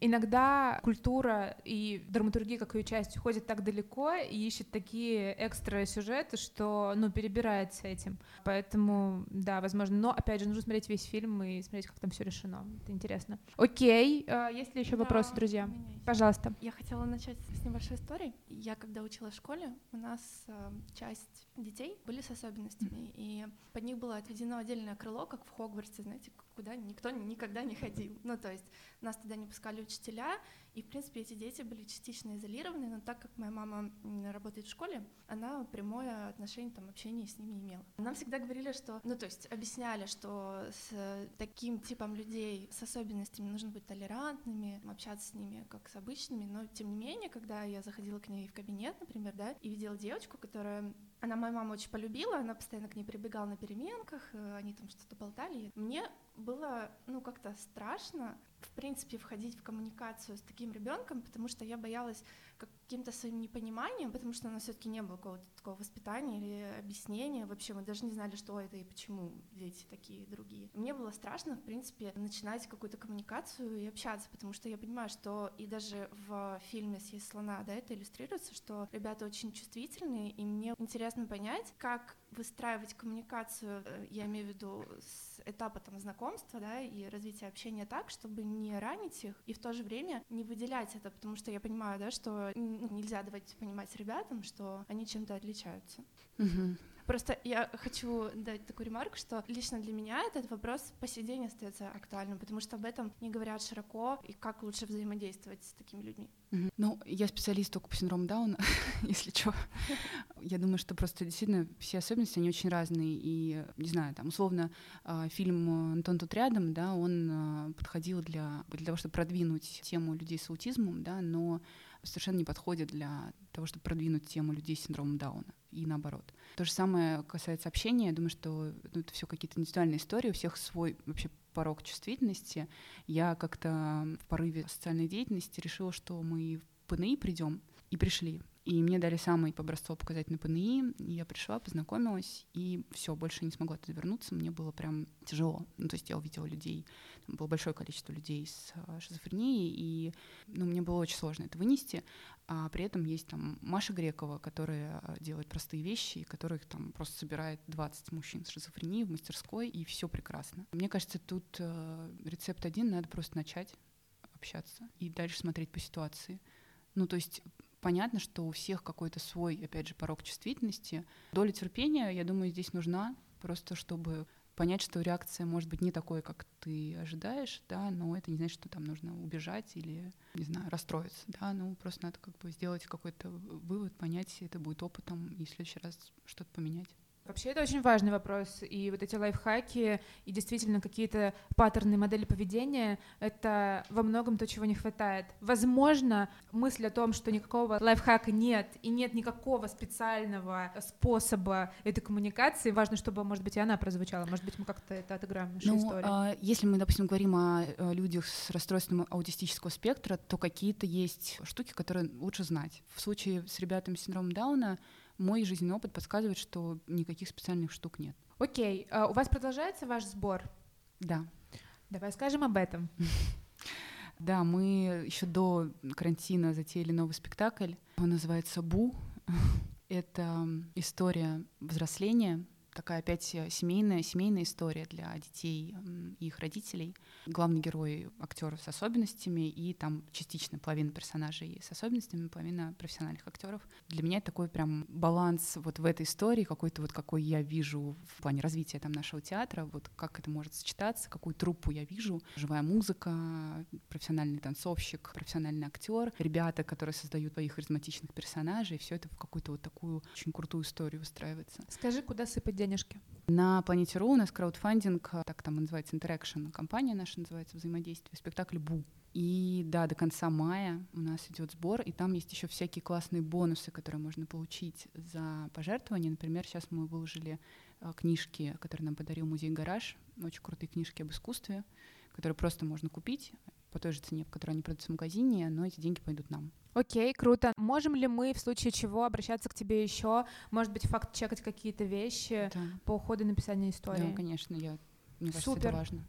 Иногда культура и драматургия, как ее часть, уходит так далеко и ищет такие экстра сюжеты, что, ну, перебирает с этим. Поэтому, да, возможно. Но, опять же, нужно смотреть весь фильм и смотреть, как там все решено. Это интересно. Окей, а, есть ли еще Да, вопросы, друзья? Пожалуйста. Я хотела начать с небольшой истории. Я когда училась в школе, у нас э, часть детей были с особенностями, и под них было отведено отдельное крыло, как в Хогвартсе, знаете, куда никто никогда не ходил. Ну, то есть нас туда не пускали учителя, и, в принципе, эти дети были частично изолированы, но так как моя мама работает в школе, она прямое отношение, там, общение с ними не имела. Нам всегда говорили, что, ну, то есть объясняли, что с э, таким типом людей с особенностями нужно быть толерантными, общаться с ними как с обычными, но, тем не менее, когда я заходила к ней в кабинет, например, да, и видела девочку, которая она мою маму очень полюбила, она постоянно к ней прибегала на переменках, э, они там что-то болтали. Мне было, ну, как-то страшно, в принципе, входить в коммуникацию с таким ребенком, потому что я боялась каким-то своим непониманием, потому что у нас все-таки не было какого-то такого воспитания или объяснения. Вообще мы даже не знали, что это и почему дети такие другие. Мне было страшно, в принципе, начинать какую-то коммуникацию и общаться, потому что я понимаю, что и даже в фильме «Съесть слона», да, это иллюстрируется, что ребята очень чувствительные, и мне интересно понять, как выстраивать коммуникацию, э, я имею в виду с этапа там знакомства, да, и развития общения так, чтобы не ранить их и в то же время не выделять это, потому что я понимаю, да, что ну, нельзя давать понимать ребятам, что они чем-то отличаются. Мгм. Просто я хочу дать такую ремарку, что лично для меня этот вопрос по сей день остается актуальным, потому что об этом не говорят широко и как лучше взаимодействовать с такими людьми. Ну, я специалист только по синдрому Дауна, если что. Я думаю, что просто действительно все особенности, они очень разные. И, не знаю, там, условно, а, фильм «Антон тут рядом», да, он а, подходил для, для того, чтобы продвинуть тему людей с аутизмом, да, но совершенно не подходит для того, чтобы продвинуть тему людей с синдромом Дауна и наоборот. То же самое касается общения. Я думаю, что ну, это все какие-то индивидуальные истории, у всех свой вообще порог чувствительности. Я как-то в порыве социальной деятельности решила, что мы в ПНИ придем, и пришли. И мне дали самый по образцу показательный ПНИ, я пришла, познакомилась, и все, больше не смогла туда вернуться, мне было прям тяжело. Ну, то есть я увидела людей, было большое количество людей с а, шизофренией, и ну, мне было очень сложно это вынести, а при этом есть там Маша Грекова, которая а, делает простые вещи, и которых там просто собирает 20 мужчин с шизофренией в мастерской, и все прекрасно. Мне кажется, тут э, рецепт один, надо просто начать общаться и дальше смотреть по ситуации. Ну, то есть понятно, что у всех какой-то свой, опять же, порог чувствительности. Доля терпения, я думаю, здесь нужна, просто чтобы понять, что реакция может быть не такой, как ты ожидаешь, да, но это не значит, что там нужно убежать или, не знаю, расстроиться, да, ну просто надо как бы сделать какой-то вывод, понять, это будет опытом, и в следующий раз что-то поменять. Вообще это очень важный вопрос, и вот эти лайфхаки, и действительно какие-то паттерны модели поведения, это во многом то, чего не хватает. Возможно, мысль о том, что никакого лайфхака нет, и нет никакого специального способа этой коммуникации, важно, чтобы, может быть, и она прозвучала, может быть, мы как-то это отыграем в нашей Ну, истории. а, если мы, допустим, говорим о, людях с расстройством аутистического спектра, то какие-то есть штуки, которые лучше знать. В случае с ребятами с синдромом Дауна мой жизненный опыт подсказывает, что никаких специальных штук нет. Окей, а у вас продолжается ваш сбор? Да. Давай скажем об этом. Да, мы еще до карантина затеяли новый спектакль. Он называется «Бу». Это история взросления, такая опять э, семейная, семейная история для детей и их родителей. Главный герой — актер с особенностями, и там частично половина персонажей с особенностями, половина профессиональных актеров. Для меня это такой прям баланс вот в этой истории, какой-то вот какой я вижу в плане развития там нашего театра, вот как это может сочетаться, какую труппу я вижу. Живая музыка, профессиональный танцовщик, профессиональный актер, ребята, которые создают своих харизматичных персонажей, все это в какую-то вот такую очень крутую историю выстраивается. Скажи, куда сыпать денежки? На Планете.ру у нас краудфандинг, а, так там называется, Interaction, компания наша называется, взаимодействие, спектакль «Бу». И да, до конца мая у нас идет сбор, и там есть еще всякие классные бонусы, которые можно получить за пожертвование. Например, сейчас мы выложили а, книжки, которые нам подарил музей «Гараж», очень крутые книжки об искусстве, которые просто можно купить по той же цене, по которой они продаются в магазине, но эти деньги пойдут нам. Окей, круто. Можем ли мы в случае чего обращаться к тебе еще? Может быть, факт чекать какие-то вещи Да, по ходу написания истории? да, конечно, я, мне кажется, Супер. это важно.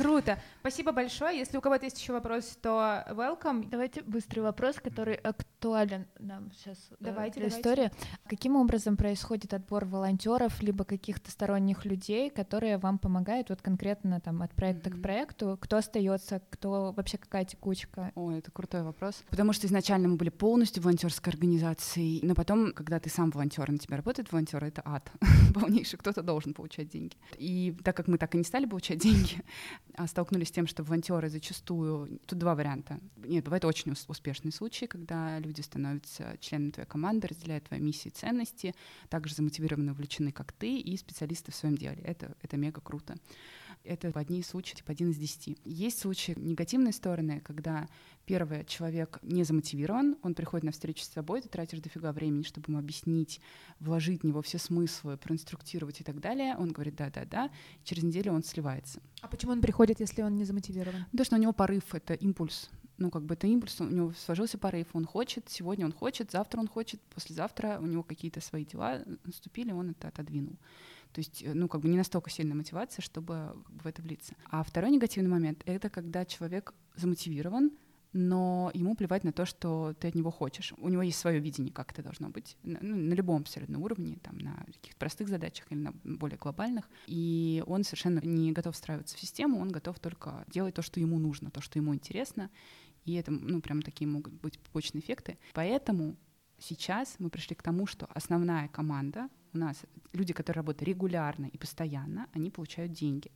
Круто. Спасибо большое. Если у кого-то есть еще вопрос, то welcome. Давайте быстрый вопрос, который актуален нам сейчас. Давайте, для давайте. истории. Каким образом происходит отбор волонтеров либо каких-то сторонних людей, которые вам помогают вот конкретно там от проекта к Мгм. проекту? Кто остается, кто вообще какая текучка? Ой, это крутой вопрос. Потому что изначально мы были полностью волонтерской организацией, но потом, когда ты сам волонтер, на тебя работает волонтер, это ад полнейший, кто-то должен получать деньги. И так как мы так и не стали получать деньги, столкнулись с тем, что волонтеры зачастую... Тут два варианта. Нет, бывают очень ус- успешные случаи, когда люди становятся членами твоей команды, разделяют твои миссии и ценности, также замотивированы, увлечены, как ты, и специалисты в своем деле. Это, это мега круто. Это одни случаи, типа один из десяти. Есть случаи негативной стороны, когда первый человек не замотивирован, он приходит на встречу с собой, ты тратишь дофига времени, чтобы ему объяснить, вложить в него все смыслы, проинструктировать и так далее. Он говорит да-да-да, через неделю он сливается. А почему он приходит, если он не замотивирован? То, что у него порыв — это импульс. Ну, как бы это импульс, у него сложился порыв, он хочет, сегодня он хочет, завтра он хочет, послезавтра у него какие-то свои дела наступили, он это отодвинул. То есть, э, ну, как бы не настолько сильная мотивация, чтобы в это влиться. А второй негативный момент — это когда человек замотивирован, но ему плевать на то, что ты от него хочешь. У него есть свое видение, как это должно быть, на, ну, на любом абсолютно уровне, там, на каких-то простых задачах или на более глобальных. И он совершенно не готов встраиваться в систему, он готов только делать то, что ему нужно, то, что ему интересно. И это, ну, прям такие могут быть побочные эффекты. Поэтому сейчас мы пришли к тому, что основная команда у нас, люди, которые работают регулярно и постоянно, они получают деньги.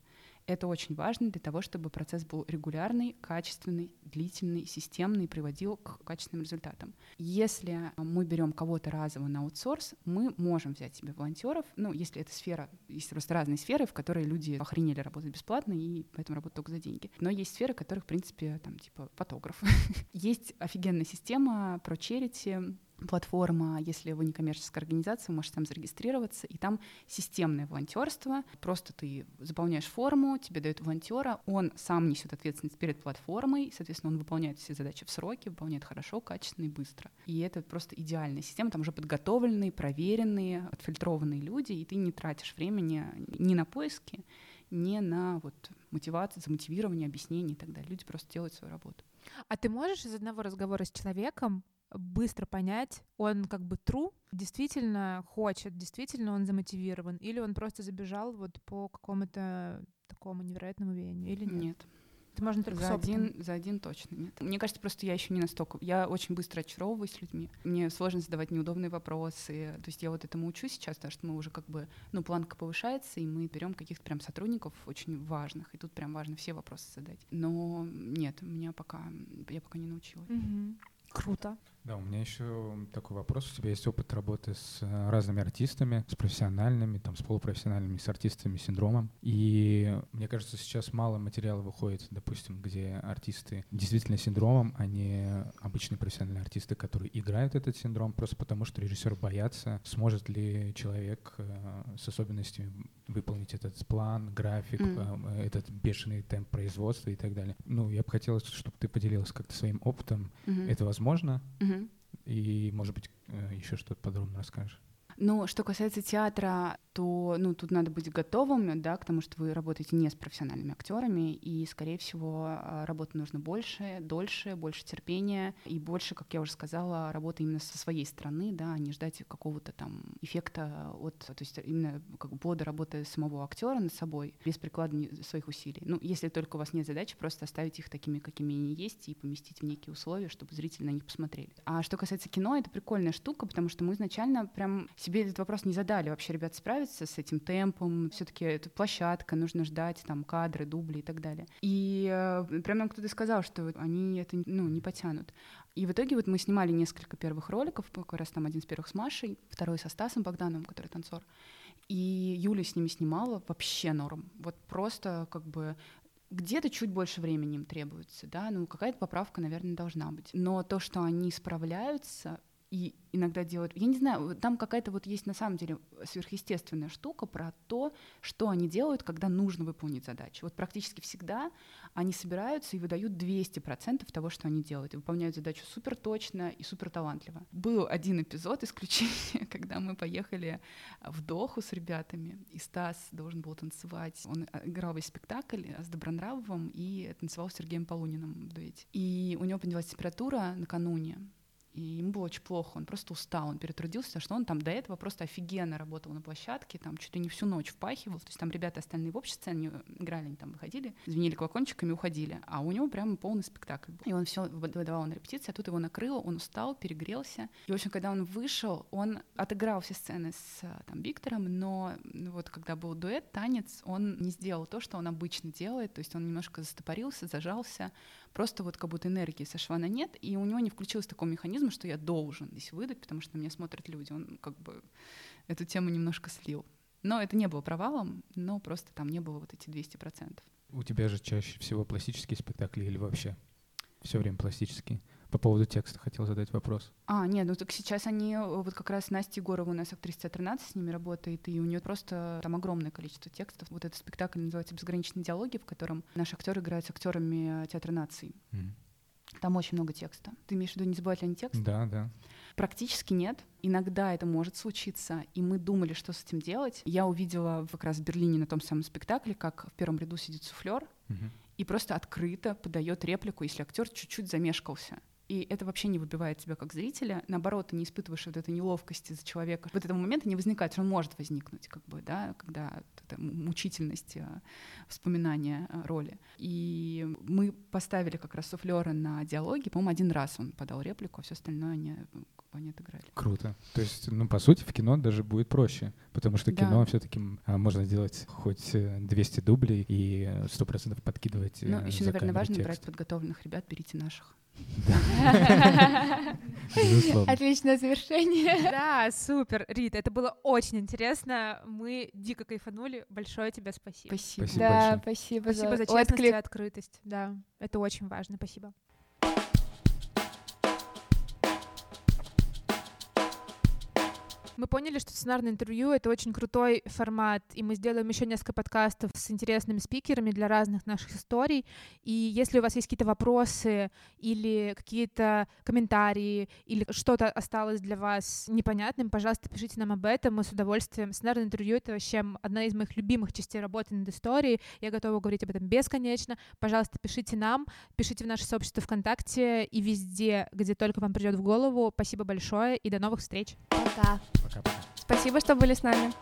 Это очень важно для того, чтобы процесс был регулярный, качественный, длительный, системный и приводил к качественным результатам. Если мы берем кого-то разово на аутсорс, мы можем взять себе волонтеров. Ну, если эта сфера, есть просто разные сферы, в которые люди охренели работать бесплатно и поэтому работают только за деньги. Но есть сферы, которых, в принципе, там, типа, фотограф. Есть офигенная система про charity, платформа, если вы не коммерческая организация, вы можете там зарегистрироваться, и там системное волонтерство. Просто ты заполняешь форму, тебе дают волонтера, он сам несет ответственность перед платформой, соответственно, он выполняет все задачи в сроки, выполняет хорошо, качественно и быстро. И это просто идеальная система, там уже подготовленные, проверенные, отфильтрованные люди, и ты не тратишь времени ни на поиски, ни на вот мотивацию, замотивирование, объяснение и так далее. Люди просто делают свою работу. А ты можешь из одного разговора с человеком быстро понять, он как бы true, действительно хочет, действительно он замотивирован, или он просто забежал вот по какому-то такому невероятному веянию, или нет? Нет. Это можно только За один, за один точно нет. Мне кажется, просто я еще не настолько. Я очень быстро очаровываюсь людьми. Мне сложно задавать неудобные вопросы. То есть я вот этому учусь сейчас, потому что мы уже как бы, ну, планка повышается, и мы берем каких-то прям сотрудников очень важных. И тут прям важно все вопросы задать. Но нет, у меня пока, я пока не научилась. Мгм. Круто. Да, у меня еще такой вопрос. У тебя есть опыт работы с э, разными артистами, с профессиональными, там, с полупрофессиональными, с артистами с синдромом. И мне кажется, сейчас мало материала выходит, допустим, где артисты действительно с синдромом, а не обычные профессиональные артисты, которые играют этот синдром, просто потому что режиссер боятся, сможет ли человек э, с особенностями выполнить этот план, график, э, этот бешеный темп производства и так далее. Ну, я бы хотел, чтобы ты поделилась как-то своим опытом. Мгм. Это возможно? Мгм. И, может быть, еще что-то подробно расскажешь. Ну, что касается театра, то ну, тут надо быть готовым да, к тому, что вы работаете не с профессиональными актерами, и, скорее всего, а, работы нужно больше, дольше, больше терпения, и больше, как я уже сказала, работы именно со своей стороны, да, а не ждать какого-то там эффекта от, то есть именно как бы плода работы самого актера над собой, без прикладывания своих усилий. Ну, если только у вас нет задачи, просто оставить их такими, какими они есть, и поместить в некие условия, чтобы зрители на них посмотрели. А что касается кино, это прикольная штука, потому что мы изначально прям себе этот вопрос не задали. Вообще, ребят, справиться с этим темпом, все-таки это площадка, нужно ждать там кадры, дубли и так далее. И э, прям нам кто-то сказал, что они это ну, не потянут. И в итоге вот мы снимали несколько первых роликов, как раз там один из первых с Машей, второй со Стасом Богдановым, который танцор. И Юля с ними снимала вообще норм. Вот просто как бы где-то чуть больше времени им требуется, да, ну какая-то поправка, наверное, должна быть. Но то, что они справляются, и иногда делают. Я не знаю, там какая-то вот есть на самом деле сверхъестественная штука про то, что они делают, когда нужно выполнить задачу. Вот практически всегда они собираются и выдают 200% того, что они делают, и выполняют задачу супер точно и супер талантливо. Был один эпизод исключения, когда мы поехали в Доху с ребятами, и Стас должен был танцевать. Он играл весь спектакль с Добронравовым и танцевал с Сергеем Полуниным в дуэте. И у него поднялась температура накануне, и ему было очень плохо, он просто устал, он перетрудился, что он там до этого просто офигенно работал на площадке, там чуть ли не всю ночь впахивал, то есть там ребята остальные в общей сцене играли, они там выходили, звенели колокольчиками, уходили, а у него прямо полный спектакль был. И он все выдавал на репетиции, а тут его накрыло, он устал, перегрелся. И, в общем, когда он вышел, он отыграл все сцены с там, Виктором, но вот когда был дуэт, танец, он не сделал то, что он обычно делает, то есть он немножко застопорился, зажался, просто вот как будто энергии сошла на нет, и у него не включился такой механизм, что я должен здесь выдать, потому что на меня смотрят люди. Он как бы эту тему немножко слил. Но это не было провалом, но просто там не было вот эти 200%. У тебя же чаще всего пластические спектакли или вообще все время пластические? По поводу текста хотел задать вопрос. А, нет, ну так сейчас они, э, вот как раз Настя Егорова у нас актриса 13 с ними работает, и у нее просто там огромное количество текстов. Вот этот спектакль называется «Безграничные диалоги», в котором наш актер играет с актерами театра наций. Mm. Там очень много текста. Ты имеешь в виду, не забывать ли они текст? Да, да. Практически нет. Иногда это может случиться, и мы думали, что с этим делать. Я увидела как раз в Берлине на том самом спектакле, как в первом ряду сидит суфлер угу. и просто открыто подает реплику, если актер чуть-чуть замешкался и это вообще не выбивает тебя как зрителя. Наоборот, ты не испытываешь вот этой неловкости за человека. Вот этого момента не возникает, он может возникнуть, как бы, да, когда это мучительность э, вспоминания э, роли. И мы поставили как раз суфлера на диалоге, по-моему, один раз он подал реплику, а все остальное они как бы, они отыграли. Круто. То есть, ну, по сути, в кино даже будет проще, потому что кино да. все-таки а, можно сделать хоть 200 э, дублей и сто процентов подкидывать. Ну, еще, наверное, важно текст. брать подготовленных ребят, берите наших. Отличное завершение. Да, супер, Рита, это было очень интересно. Мы дико кайфанули. Большое тебе спасибо. Спасибо. да, спасибо. Спасибо за честность и открытость. Да, это очень важно. Спасибо. Мы поняли, что сценарное интервью — это очень крутой формат, и мы сделаем еще несколько подкастов с интересными спикерами для разных наших историй. И если у вас есть какие-то вопросы или какие-то комментарии, или что-то осталось для вас непонятным, пожалуйста, пишите нам об этом, мы с удовольствием. Сценарное интервью — это вообще одна из моих любимых частей работы над историей, я готова говорить об этом бесконечно. Пожалуйста, пишите нам, пишите в наше сообщество ВКонтакте и везде, где только вам придет в голову. Спасибо большое и до новых встреч. Пока. Пока-пока. Спасибо, что были с нами.